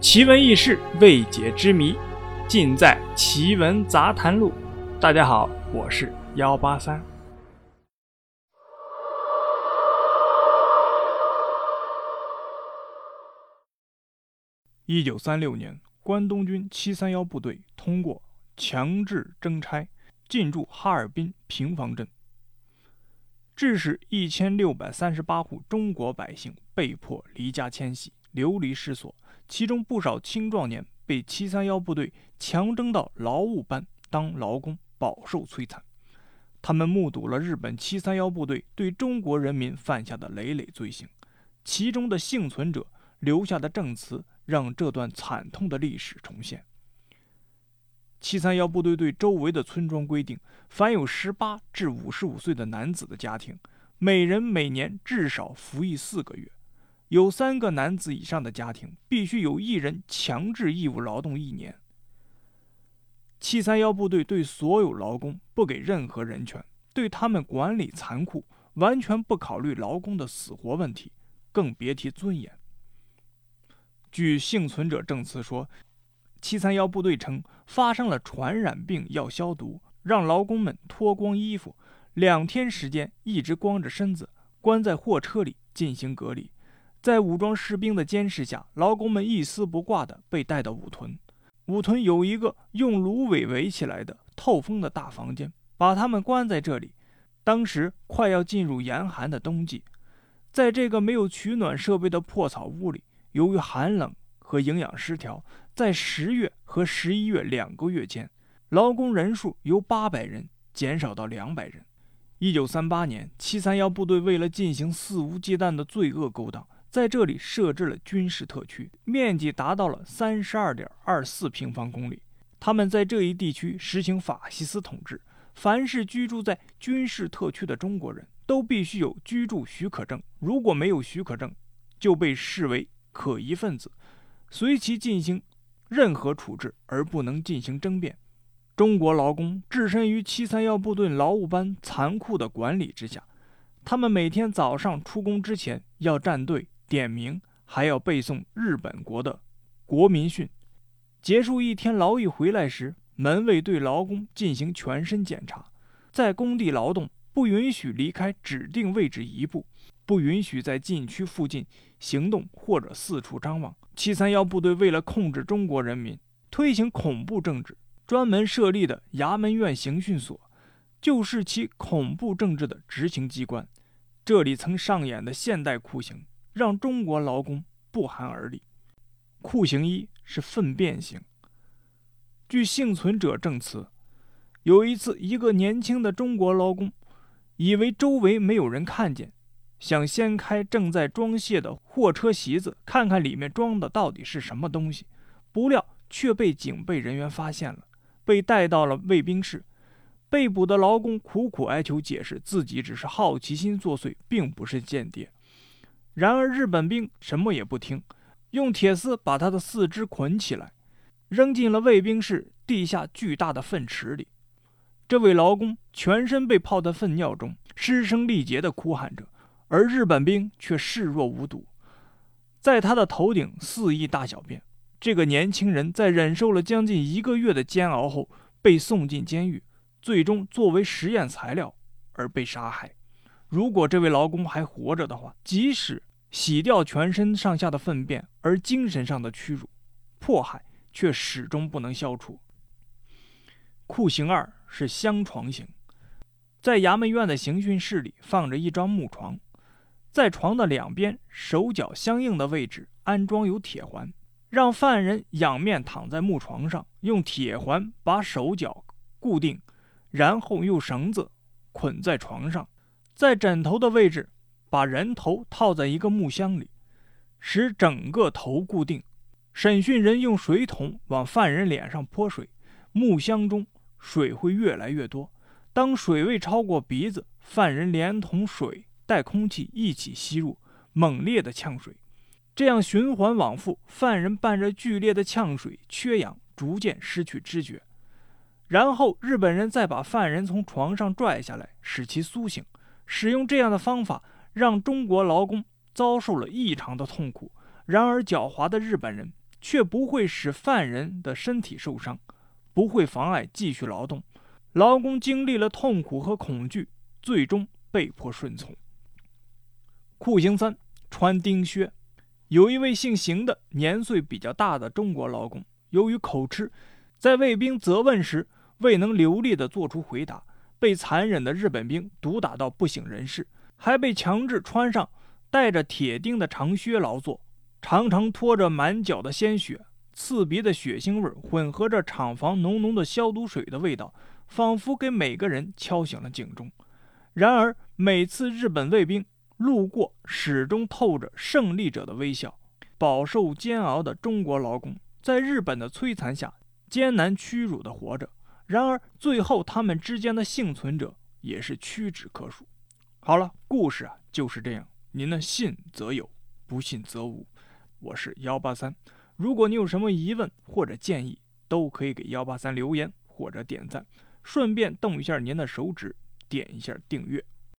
奇闻异事、未解之谜，尽在《奇闻杂谈录》。大家好，我是幺八三。一九三六年，关东军七三幺部队通过强制征差，进驻哈尔滨平房镇，致使一千六百三十八户中国百姓被迫离家迁徙，流离失所。其中不少青壮年被七三幺部队强征到劳务班当劳工，饱受摧残。他们目睹了日本七三幺部队对中国人民犯下的累累罪行。其中的幸存者留下的证词，让这段惨痛的历史重现。七三幺部队对周围的村庄规定，凡有十八至五十五岁的男子的家庭，每人每年至少服役四个月。有三个男子以上的家庭，必须有一人强制义务劳动一年。七三幺部队对所有劳工不给任何人权，对他们管理残酷，完全不考虑劳工的死活问题，更别提尊严。据幸存者证词说，七三幺部队称发生了传染病要消毒，让劳工们脱光衣服，两天时间一直光着身子，关在货车里进行隔离。在武装士兵的监视下，劳工们一丝不挂地被带到五屯。五屯有一个用芦苇围起来的透风的大房间，把他们关在这里。当时快要进入严寒的冬季，在这个没有取暖设备的破草屋里，由于寒冷和营养失调，在十月和十一月两个月间，劳工人数由八百人减少到两百人。一九三八年，七三幺部队为了进行肆无忌惮的罪恶勾当。在这里设置了军事特区，面积达到了三十二点二四平方公里。他们在这一地区实行法西斯统治，凡是居住在军事特区的中国人都必须有居住许可证，如果没有许可证，就被视为可疑分子，随其进行任何处置，而不能进行争辩。中国劳工置身于七三幺部队劳务班残酷的管理之下，他们每天早上出工之前要站队。点名还要背诵日本国的国民训。结束一天劳役回来时，门卫对劳工进行全身检查。在工地劳动不允许离开指定位置一步，不允许在禁区附近行动或者四处张望。七三幺部队为了控制中国人民，推行恐怖政治，专门设立的衙门院刑讯所，就是其恐怖政治的执行机关。这里曾上演的现代酷刑。让中国劳工不寒而栗。酷刑一是粪便刑。据幸存者证词，有一次，一个年轻的中国劳工以为周围没有人看见，想掀开正在装卸的货车席子，看看里面装的到底是什么东西，不料却被警备人员发现了，被带到了卫兵室。被捕的劳工苦苦哀求解释，自己只是好奇心作祟，并不是间谍。然而，日本兵什么也不听，用铁丝把他的四肢捆起来，扔进了卫兵室地下巨大的粪池里。这位劳工全身被泡在粪尿中，失声力竭地哭喊着，而日本兵却视若无睹，在他的头顶肆意大小便。这个年轻人在忍受了将近一个月的煎熬后，被送进监狱，最终作为实验材料而被杀害。如果这位劳工还活着的话，即使洗掉全身上下的粪便，而精神上的屈辱、迫害却始终不能消除。酷刑二是香床刑，在衙门院的刑讯室里放着一张木床，在床的两边手脚相应的位置安装有铁环，让犯人仰面躺在木床上，用铁环把手脚固定，然后用绳子捆在床上。在枕头的位置，把人头套在一个木箱里，使整个头固定。审讯人用水桶往犯人脸上泼水，木箱中水会越来越多。当水位超过鼻子，犯人连同水带空气一起吸入，猛烈的呛水。这样循环往复，犯人伴着剧烈的呛水缺氧，逐渐失去知觉。然后日本人再把犯人从床上拽下来，使其苏醒。使用这样的方法，让中国劳工遭受了异常的痛苦。然而，狡猾的日本人却不会使犯人的身体受伤，不会妨碍继续劳动。劳工经历了痛苦和恐惧，最终被迫顺从。酷刑三：穿钉靴。有一位姓邢的年岁比较大的中国劳工，由于口吃，在卫兵责问时未能流利地做出回答，被残忍的日本兵毒打到不省人事，还被强制穿上带着铁钉的长靴劳作，常常拖着满脚的鲜血，刺鼻的血腥味混合着厂房浓浓的消毒水的味道，仿佛给每个人敲响了警钟。然而，每次日本卫兵。路过，始终透着胜利者的微笑。饱受煎熬的中国劳工，在日本的摧残下，艰难屈辱地活着。然而，最后他们之间的幸存者也是屈指可数。好了，故事啊就是这样。您呢，信则有，不信则无。我是幺八三。如果你有什么疑问或者建议，都可以给幺八三留言或者点赞，顺便动一下您的手指，点一下订阅。